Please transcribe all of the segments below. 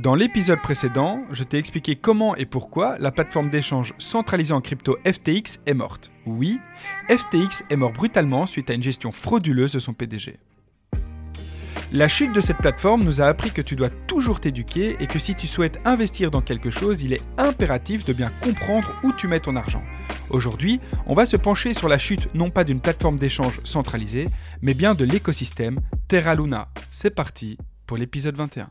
Dans l'épisode précédent, je t'ai expliqué comment et pourquoi la plateforme d'échange centralisée en crypto FTX est morte. Oui, FTX est mort brutalement suite à une gestion frauduleuse de son PDG. La chute de cette plateforme nous a appris que tu dois toujours t'éduquer et que si tu souhaites investir dans quelque chose, il est impératif de bien comprendre où tu mets ton argent. Aujourd'hui, on va se pencher sur la chute non pas d'une plateforme d'échange centralisée, mais bien de l'écosystème Terra Luna. C'est parti pour l'épisode 21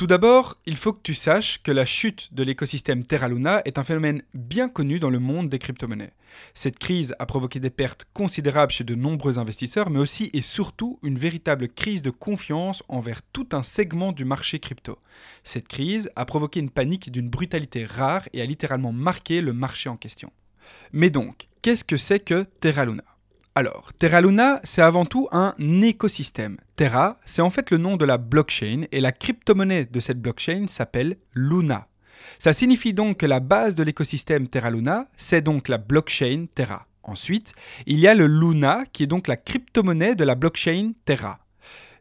Tout d'abord, il faut que tu saches que la chute de l'écosystème Terra Luna est un phénomène bien connu dans le monde des crypto-monnaies. Cette crise a provoqué des pertes considérables chez de nombreux investisseurs, mais aussi et surtout une véritable crise de confiance envers tout un segment du marché crypto. Cette crise a provoqué une panique d'une brutalité rare et a littéralement marqué le marché en question. Mais donc, qu'est-ce que c'est que Terra Luna? Alors, Terra Luna, c'est avant tout un écosystème. Terra, c'est en fait le nom de la blockchain et la crypto-monnaie de cette blockchain s'appelle Luna. Ça signifie donc que la base de l'écosystème Terra Luna, c'est donc la blockchain Terra. Ensuite, il y a le Luna qui est donc la crypto-monnaie de la blockchain Terra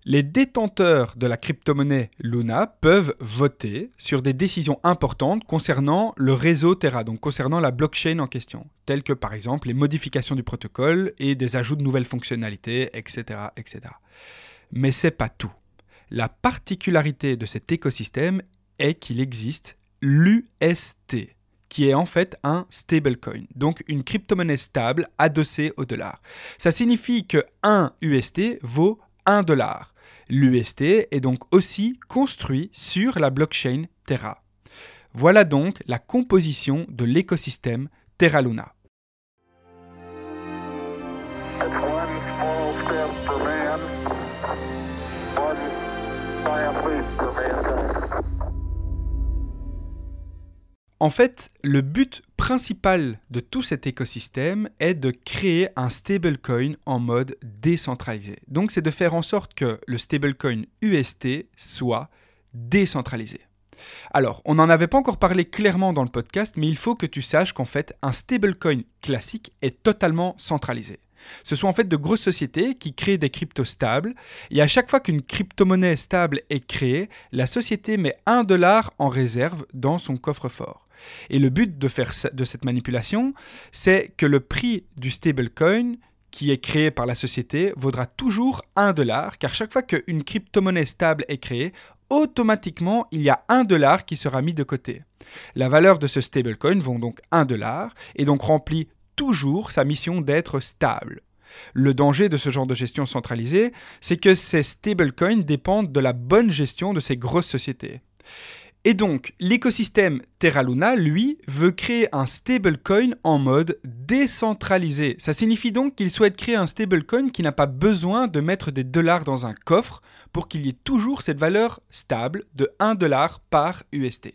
les détenteurs de la crypto-monnaie Luna peuvent voter sur des décisions importantes concernant le réseau Terra, donc concernant la blockchain en question, telles que par exemple les modifications du protocole et des ajouts de nouvelles fonctionnalités, etc. etc. Mais c'est pas tout. La particularité de cet écosystème est qu'il existe l'UST, qui est en fait un stablecoin, donc une crypto-monnaie stable adossée au dollar. Ça signifie que 1 UST vaut 1 dollar. L'UST est donc aussi construit sur la blockchain Terra. Voilà donc la composition de l'écosystème Terra Luna. En fait, le but principal de tout cet écosystème est de créer un stablecoin en mode décentralisé. Donc c'est de faire en sorte que le stablecoin UST soit décentralisé. Alors, on n'en avait pas encore parlé clairement dans le podcast, mais il faut que tu saches qu'en fait, un stablecoin classique est totalement centralisé. Ce sont en fait de grosses sociétés qui créent des cryptos stables, et à chaque fois qu'une crypto-monnaie stable est créée, la société met un dollar en réserve dans son coffre-fort. Et le but de, cette manipulation, c'est que le prix du stablecoin qui est créé par la société vaudra toujours un dollar, car chaque fois qu'une crypto-monnaie stable est créée, automatiquement, il y a un dollar qui sera mis de côté. La valeur de ce stablecoin vaut donc un dollar et donc remplit toujours sa mission d'être stable. Le danger de ce genre de gestion centralisée, c'est que ces stablecoins dépendent de la bonne gestion de ces grosses sociétés. Et donc, l'écosystème Terra Luna, lui, veut créer un stablecoin en mode décentralisé. Ça signifie donc qu'il souhaite créer un stablecoin qui n'a pas besoin de mettre des dollars dans un coffre pour qu'il y ait toujours cette valeur stable de 1 dollar par UST.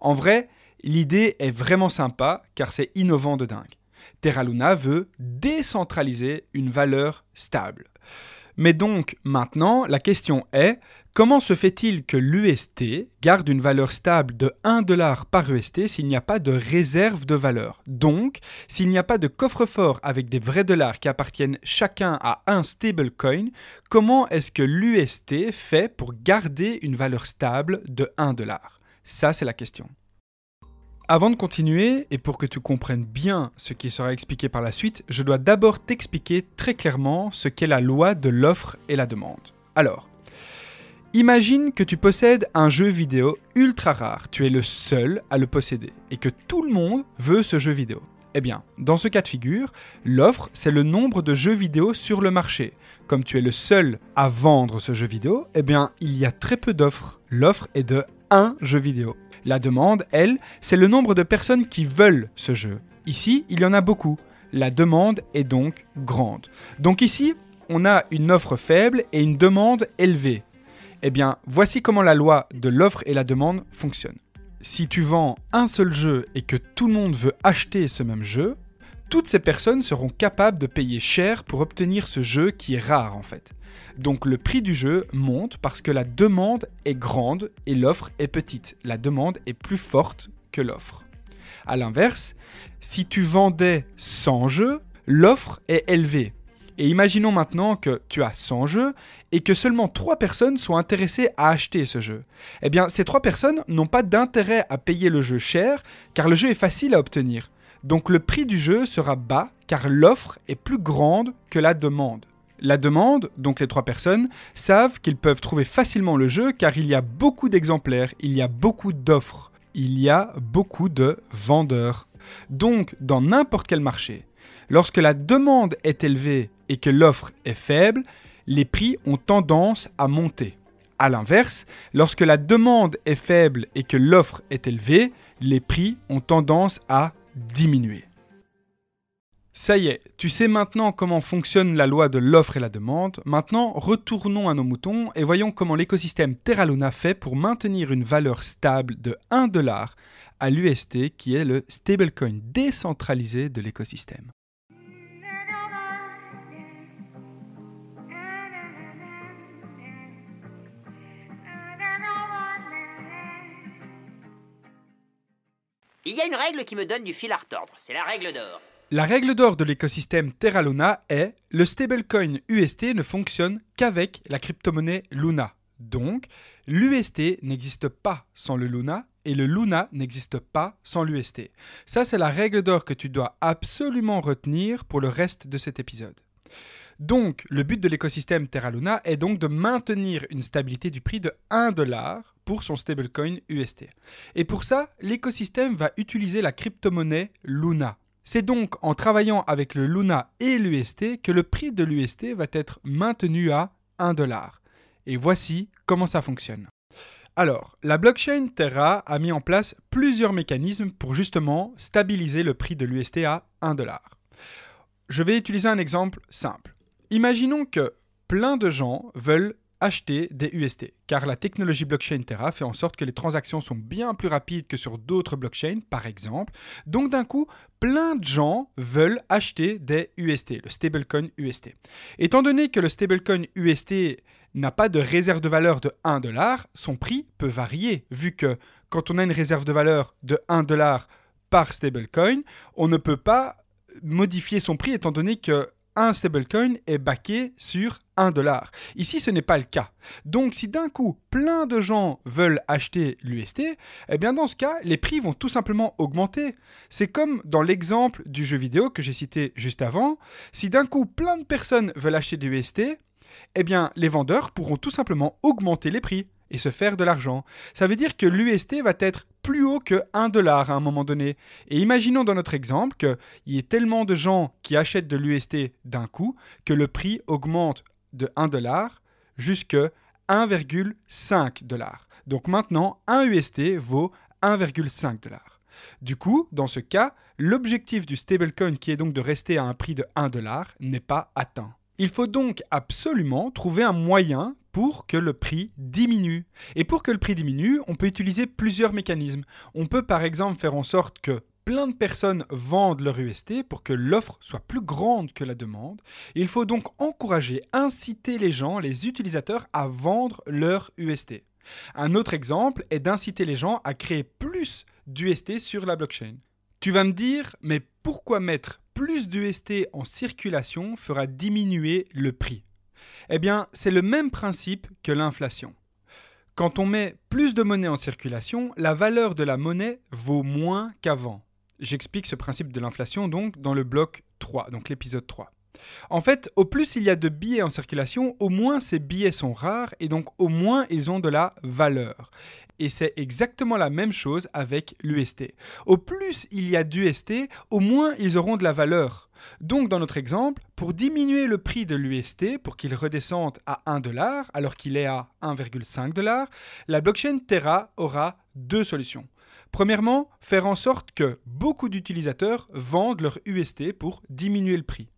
En vrai, l'idée est vraiment sympa car c'est innovant de dingue. Terra Luna veut décentraliser une valeur stable. Mais donc maintenant, la question est, comment se fait-il que l'UST garde une valeur stable de 1 dollar par UST s'il n'y a pas de réserve de valeur? Donc, s'il n'y a pas de coffre-fort avec des vrais dollars qui appartiennent chacun à un stablecoin, comment est-ce que l'UST fait pour garder une valeur stable de 1 dollar? Ça, c'est la question. Avant de continuer, et pour que tu comprennes bien ce qui sera expliqué par la suite, je dois d'abord t'expliquer très clairement ce qu'est la loi de l'offre et la demande. Alors, imagine que tu possèdes un jeu vidéo ultra rare, tu es le seul à le posséder, et que tout le monde veut ce jeu vidéo. Eh bien, dans ce cas de figure, l'offre, c'est le nombre de jeux vidéo sur le marché. Comme tu es le seul à vendre ce jeu vidéo, eh bien, il y a très peu d'offres. L'offre est de un jeu vidéo. La demande, elle, c'est le nombre de personnes qui veulent ce jeu. Ici, il y en a beaucoup. La demande est donc grande. Donc ici, on a une offre faible et une demande élevée. Eh bien, voici comment la loi de l'offre et la demande fonctionne. Si tu vends un seul jeu et que tout le monde veut acheter ce même jeu, toutes ces personnes seront capables de payer cher pour obtenir ce jeu qui est rare en fait. Donc le prix du jeu monte parce que la demande est grande et l'offre est petite. La demande est plus forte que l'offre. A l'inverse, si tu vendais 100 jeux, l'offre est élevée. Et imaginons maintenant que tu as 100 jeux et que seulement 3 personnes sont intéressées à acheter ce jeu. Eh bien, ces 3 personnes n'ont pas d'intérêt à payer le jeu cher car le jeu est facile à obtenir. Donc le prix du jeu sera bas car l'offre est plus grande que la demande. La demande, donc les trois personnes, savent qu'ils peuvent trouver facilement le jeu car il y a beaucoup d'exemplaires, il y a beaucoup d'offres, il y a beaucoup de vendeurs. Donc, dans n'importe quel marché, lorsque la demande est élevée et que l'offre est faible, les prix ont tendance à monter. A l'inverse, lorsque la demande est faible et que l'offre est élevée, les prix ont tendance à diminuer. Ça y est, tu sais maintenant comment fonctionne la loi de l'offre et la demande. Maintenant, retournons à nos moutons et voyons comment l'écosystème Terra Luna fait pour maintenir une valeur stable de 1 dollar à l'UST qui est le stablecoin décentralisé de l'écosystème. Il y a une règle qui me donne du fil à retordre, c'est la règle d'or. La règle d'or de l'écosystème Terra Luna est le stablecoin UST ne fonctionne qu'avec la crypto-monnaie Luna. Donc, l'UST n'existe pas sans le Luna et le Luna n'existe pas sans l'UST. Ça, c'est la règle d'or que tu dois absolument retenir pour le reste de cet épisode. Donc, le but de l'écosystème Terra Luna est donc de maintenir une stabilité du prix de 1 dollar pour son stablecoin UST. Et pour ça, l'écosystème va utiliser la crypto-monnaie Luna. C'est donc en travaillant avec le Luna et l'UST que le prix de l'UST va être maintenu à 1 dollar. Et voici comment ça fonctionne. Alors, la blockchain Terra a mis en place plusieurs mécanismes pour justement stabiliser le prix de l'UST à 1 dollar. Je vais utiliser un exemple simple. Imaginons que plein de gens veulent acheter des UST, car la technologie blockchain Terra fait en sorte que les transactions sont bien plus rapides que sur d'autres blockchains, par exemple. Donc d'un coup, plein de gens veulent acheter des UST, le stablecoin UST. Étant donné que le stablecoin UST n'a pas de réserve de valeur de 1 dollar, son prix peut varier, vu que quand on a une réserve de valeur de 1 dollar par stablecoin, on ne peut pas modifier son prix étant donné que un stablecoin est backé sur 1 dollar. Ici, ce n'est pas le cas. Donc, si d'un coup, plein de gens veulent acheter l'UST, eh bien, dans ce cas, les prix vont tout simplement augmenter. C'est comme dans l'exemple du jeu vidéo que j'ai cité juste avant. Si d'un coup, plein de personnes veulent acheter du UST, eh bien, les vendeurs pourront tout simplement augmenter les prix et se faire de l'argent. Ça veut dire que l'UST va être plus haut que 1 dollar à un moment donné. Et imaginons dans notre exemple qu'il y ait tellement de gens qui achètent de l'UST d'un coup que le prix augmente de 1 dollar jusqu'à 1,5 dollar. Donc maintenant, un UST vaut 1,5 dollar. Du coup, dans ce cas, l'objectif du stablecoin qui est donc de rester à un prix de 1 dollar n'est pas atteint. Il faut donc absolument trouver un moyen pour que le prix diminue. Et pour que le prix diminue, on peut utiliser plusieurs mécanismes. On peut par exemple faire en sorte que plein de personnes vendent leur UST pour que l'offre soit plus grande que la demande. Il faut donc encourager, inciter les gens, les utilisateurs à vendre leur UST. Un autre exemple est d'inciter les gens à créer plus d'UST sur la blockchain. Tu vas me dire, mais pourquoi mettre plus d'UST en circulation fera diminuer le prix? Eh bien, c'est le même principe que l'inflation. Quand on met plus de monnaie en circulation, la valeur de la monnaie vaut moins qu'avant. J'explique ce principe de l'inflation donc dans le bloc 3, donc l'épisode 3. En fait, au plus il y a de billets en circulation, au moins ces billets sont rares et donc au moins ils ont de la valeur. Et c'est exactement la même chose avec l'UST. Au plus il y a d'UST, au moins ils auront de la valeur. Donc dans notre exemple, pour diminuer le prix de l'UST, pour qu'il redescende à 1 dollar alors qu'il est à 1,5 dollar, la blockchain Terra aura deux solutions. Premièrement, faire en sorte que beaucoup d'utilisateurs vendent leur UST pour diminuer le prix.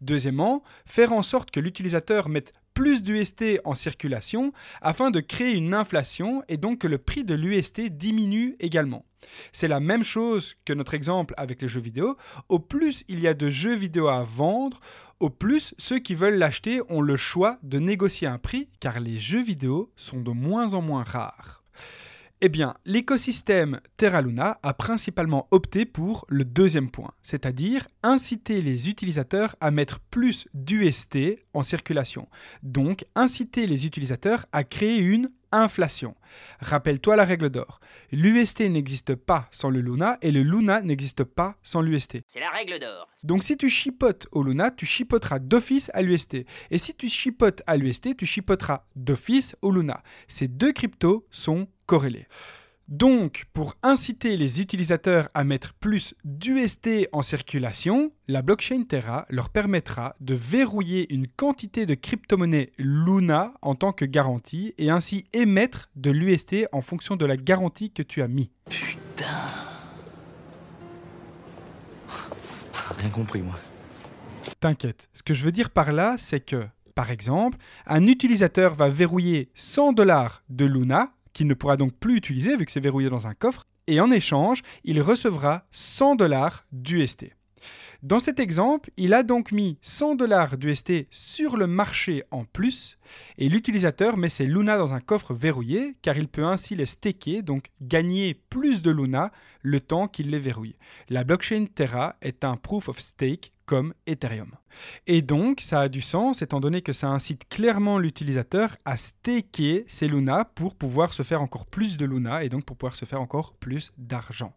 Deuxièmement, faire en sorte que l'utilisateur mette plus d'UST en circulation afin de créer une inflation et donc que le prix de l'UST diminue également. C'est la même chose que notre exemple avec les jeux vidéo. Au plus il y a de jeux vidéo à vendre, au plus ceux qui veulent l'acheter ont le choix de négocier un prix car les jeux vidéo sont de moins en moins rares. Eh bien, l'écosystème Terra Luna a principalement opté pour le deuxième point, c'est-à-dire inciter les utilisateurs à mettre plus d'UST en circulation. Donc, inciter les utilisateurs à créer une inflation. Rappelle-toi la règle d'or. L'UST n'existe pas sans le Luna et le Luna n'existe pas sans l'UST. C'est la règle d'or. Donc si tu chipotes au Luna, tu chipoteras d'office à l'UST. Et si tu chipotes à l'UST, tu chipoteras d'office au Luna. Ces deux cryptos sont corrélés. Donc, pour inciter les utilisateurs à mettre plus d'UST en circulation, la blockchain Terra leur permettra de verrouiller une quantité de crypto-monnaie Luna en tant que garantie et ainsi émettre de l'UST en fonction de la garantie que tu as mis. Putain. Rien compris, moi. T'inquiète, ce que je veux dire par là, c'est que, par exemple, un utilisateur va verrouiller 100 dollars de Luna qu'il ne pourra donc plus utiliser vu que c'est verrouillé dans un coffre, et en échange, il recevra 100 dollars d'UST. Dans cet exemple, il a donc mis 100 dollars d'UST sur le marché en plus, et l'utilisateur met ses Luna dans un coffre verrouillé, car il peut ainsi les staker, donc gagner plus de Luna le temps qu'il les verrouille. La blockchain Terra est un proof of stake comme Ethereum. Et donc, ça a du sens étant donné que ça incite clairement l'utilisateur à staker ses Luna pour pouvoir se faire encore plus de Luna et donc pour pouvoir se faire encore plus d'argent.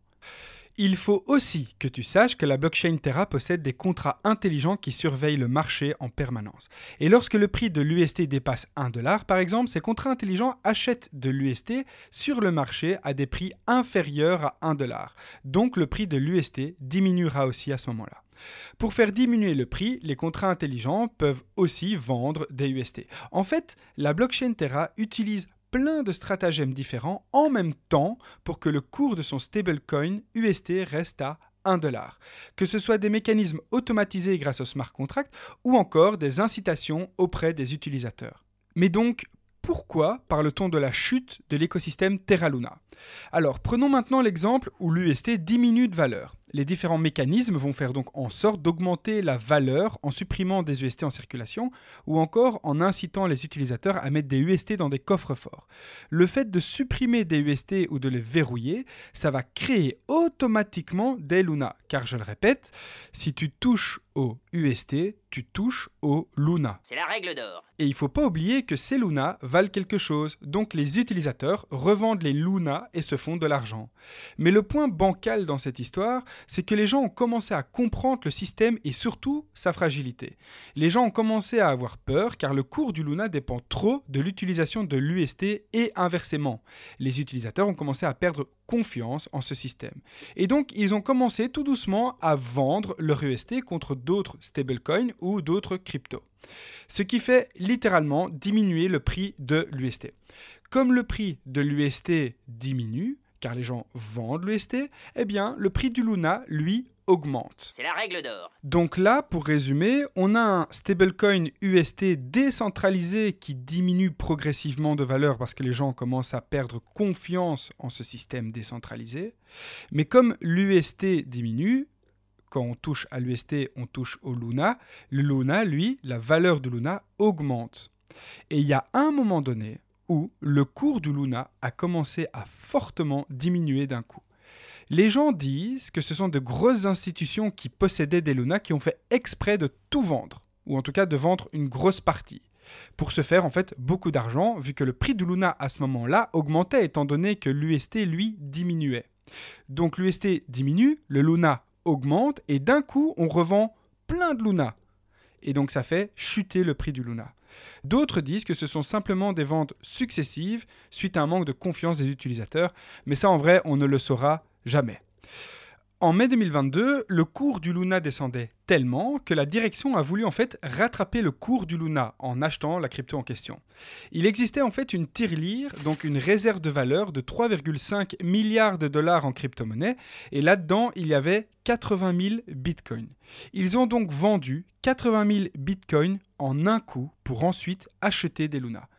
Il faut aussi que tu saches que la blockchain Terra possède des contrats intelligents qui surveillent le marché en permanence. Et lorsque le prix de l'UST dépasse 1 dollar, par exemple, ces contrats intelligents achètent de l'UST sur le marché à des prix inférieurs à 1 dollar. Donc le prix de l'UST diminuera aussi à ce moment-là. Pour faire diminuer le prix, les contrats intelligents peuvent aussi vendre des UST. En fait, la blockchain Terra utilise plein de stratagèmes différents en même temps pour que le cours de son stablecoin UST reste à 1 dollar. Que ce soit des mécanismes automatisés grâce au smart contract ou encore des incitations auprès des utilisateurs. Mais donc, pourquoi parle-t-on de la chute de l'écosystème Terra Luna? Alors, prenons maintenant l'exemple où l'UST diminue de valeur. Les différents mécanismes vont faire donc en sorte d'augmenter la valeur en supprimant des UST en circulation ou encore en incitant les utilisateurs à mettre des UST dans des coffres forts. Le fait de supprimer des UST ou de les verrouiller, ça va créer automatiquement des Luna. Car je le répète, si tu touches au UST, tu touches au Luna. C'est la règle d'or. Et il faut pas oublier que ces Luna valent quelque chose, donc les utilisateurs revendent les Luna et se font de l'argent. Mais le point bancal dans cette histoire, c'est que les gens ont commencé à comprendre le système et surtout sa fragilité. Les gens ont commencé à avoir peur car le cours du Luna dépend trop de l'utilisation de l'UST et inversement. Les utilisateurs ont commencé à perdre confiance en ce système. Et donc, ils ont commencé tout doucement à vendre leur UST contre d'autres stablecoins ou d'autres cryptos. Ce qui fait littéralement diminuer le prix de l'UST. Comme le prix de l'UST diminue, car les gens vendent l'UST, eh bien, le prix du Luna, lui, augmente. C'est la règle d'or. Donc là, pour résumer, on a un stablecoin UST décentralisé qui diminue progressivement de valeur parce que les gens commencent à perdre confiance en ce système décentralisé. Mais comme l'UST diminue, quand on touche à l'UST, on touche au Luna. Le Luna, lui, la valeur du Luna augmente. Et il y a un moment donné le cours du Luna a commencé à fortement diminuer d'un coup. Les gens disent que ce sont de grosses institutions qui possédaient des Luna qui ont fait exprès de tout vendre, ou en tout cas de vendre une grosse partie, pour se faire en fait beaucoup d'argent, vu que le prix du Luna à ce moment-là augmentait étant donné que l'UST lui diminuait. Donc l'UST diminue, le Luna augmente, et d'un coup on revend plein de Luna. Et donc ça fait chuter le prix du Luna. D'autres disent que ce sont simplement des ventes successives suite à un manque de confiance des utilisateurs, mais ça en vrai on ne le saura jamais. En mai 2022, le cours du Luna descendait tellement que la direction a voulu en fait rattraper le cours du Luna en achetant la crypto en question. Il existait en fait une tirelire, donc une réserve de valeur de 3,5 milliards de dollars en crypto-monnaie, et là-dedans il y avait 80 000 bitcoins. Ils ont donc vendu 80 000 bitcoins en un coup pour ensuite acheter des Luna.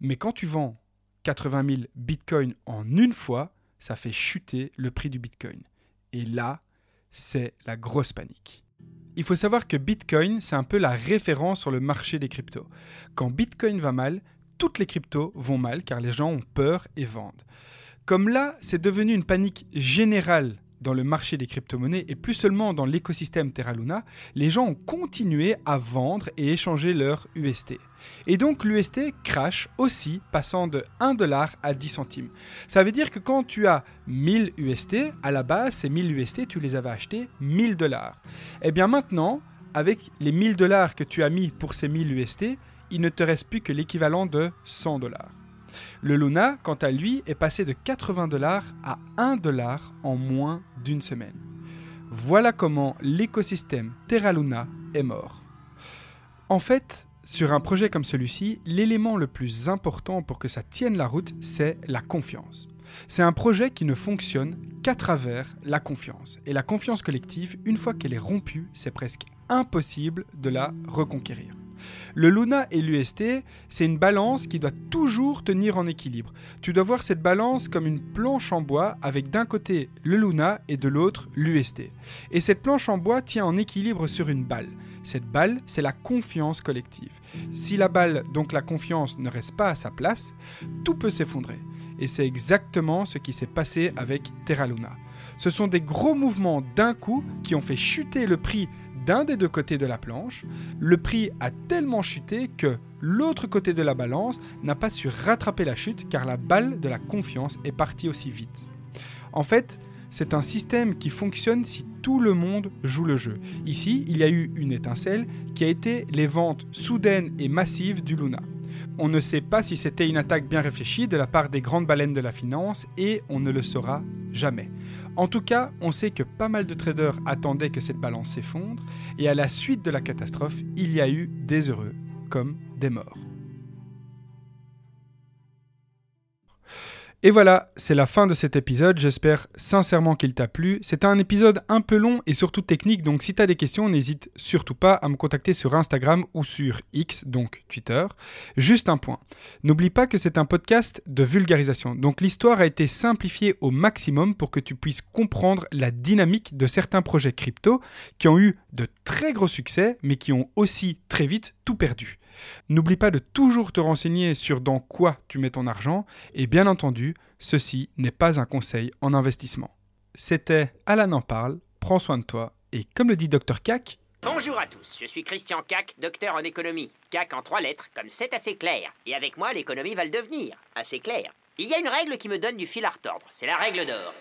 Mais quand tu vends 80 000 bitcoins en une fois, ça fait chuter le prix du bitcoin. Et là, c'est la grosse panique. Il faut savoir que Bitcoin, c'est un peu la référence sur le marché des cryptos. Quand Bitcoin va mal, toutes les cryptos vont mal car les gens ont peur et vendent. Comme là, c'est devenu une panique générale dans le marché des crypto-monnaies et plus seulement dans l'écosystème Terra Luna, les gens ont continué à vendre et échanger leur UST. Et donc l'UST crash aussi, passant de 1 dollar à 10 centimes. Ça veut dire que quand tu as 1000 UST, à la base, ces 1000 UST, tu les avais achetés 1000 dollars. Et eh bien maintenant, avec les 1000 dollars que tu as mis pour ces 1000 UST, il ne te reste plus que l'équivalent de 100 dollars. Le Luna, quant à lui, est passé de 80 dollars à 1 dollar en moins d'une semaine. Voilà comment l'écosystème Terra Luna est mort. En fait, sur un projet comme celui-ci, l'élément le plus important pour que ça tienne la route, c'est la confiance. C'est un projet qui ne fonctionne qu'à travers la confiance. Et la confiance collective, une fois qu'elle est rompue, c'est presque impossible de la reconquérir. Le Luna et l'UST, c'est une balance qui doit toujours tenir en équilibre. Tu dois voir cette balance comme une planche en bois avec d'un côté le Luna et de l'autre l'UST. Et cette planche en bois tient en équilibre sur une balle. Cette balle, c'est la confiance collective. Si la balle, donc la confiance, ne reste pas à sa place, tout peut s'effondrer. Et c'est exactement ce qui s'est passé avec Terra Luna. Ce sont des gros mouvements d'un coup qui ont fait chuter le prix d'un des deux côtés de la planche, le prix a tellement chuté que l'autre côté de la balance n'a pas su rattraper la chute car la balle de la confiance est partie aussi vite. En fait, c'est un système qui fonctionne si tout le monde joue le jeu. Ici, il y a eu une étincelle qui a été les ventes soudaines et massives du Luna. On ne sait pas si c'était une attaque bien réfléchie de la part des grandes baleines de la finance et on ne le saura jamais. En tout cas, on sait que pas mal de traders attendaient que cette balance s'effondre et à la suite de la catastrophe, il y a eu des heureux comme des morts. Et voilà, c'est la fin de cet épisode. J'espère sincèrement qu'il t'a plu. C'était un épisode un peu long et surtout technique, donc si tu as des questions, n'hésite surtout pas à me contacter sur Instagram ou sur X, donc Twitter. Juste un point. N'oublie pas que c'est un podcast de vulgarisation. Donc l'histoire a été simplifiée au maximum pour que tu puisses comprendre la dynamique de certains projets crypto qui ont eu de très gros succès, mais qui ont aussi très vite tout perdu. N'oublie pas de toujours te renseigner sur dans quoi tu mets ton argent et bien entendu, ceci n'est pas un conseil en investissement. C'était Alan en parle, prends soin de toi et comme le dit Dr Cac, Bonjour à tous, je suis Christian Cac, docteur en économie. Cac en trois lettres, comme c'est assez clair. Et avec moi, l'économie va le devenir. Assez clair. Il y a une règle qui me donne du fil à retordre. C'est la règle d'or.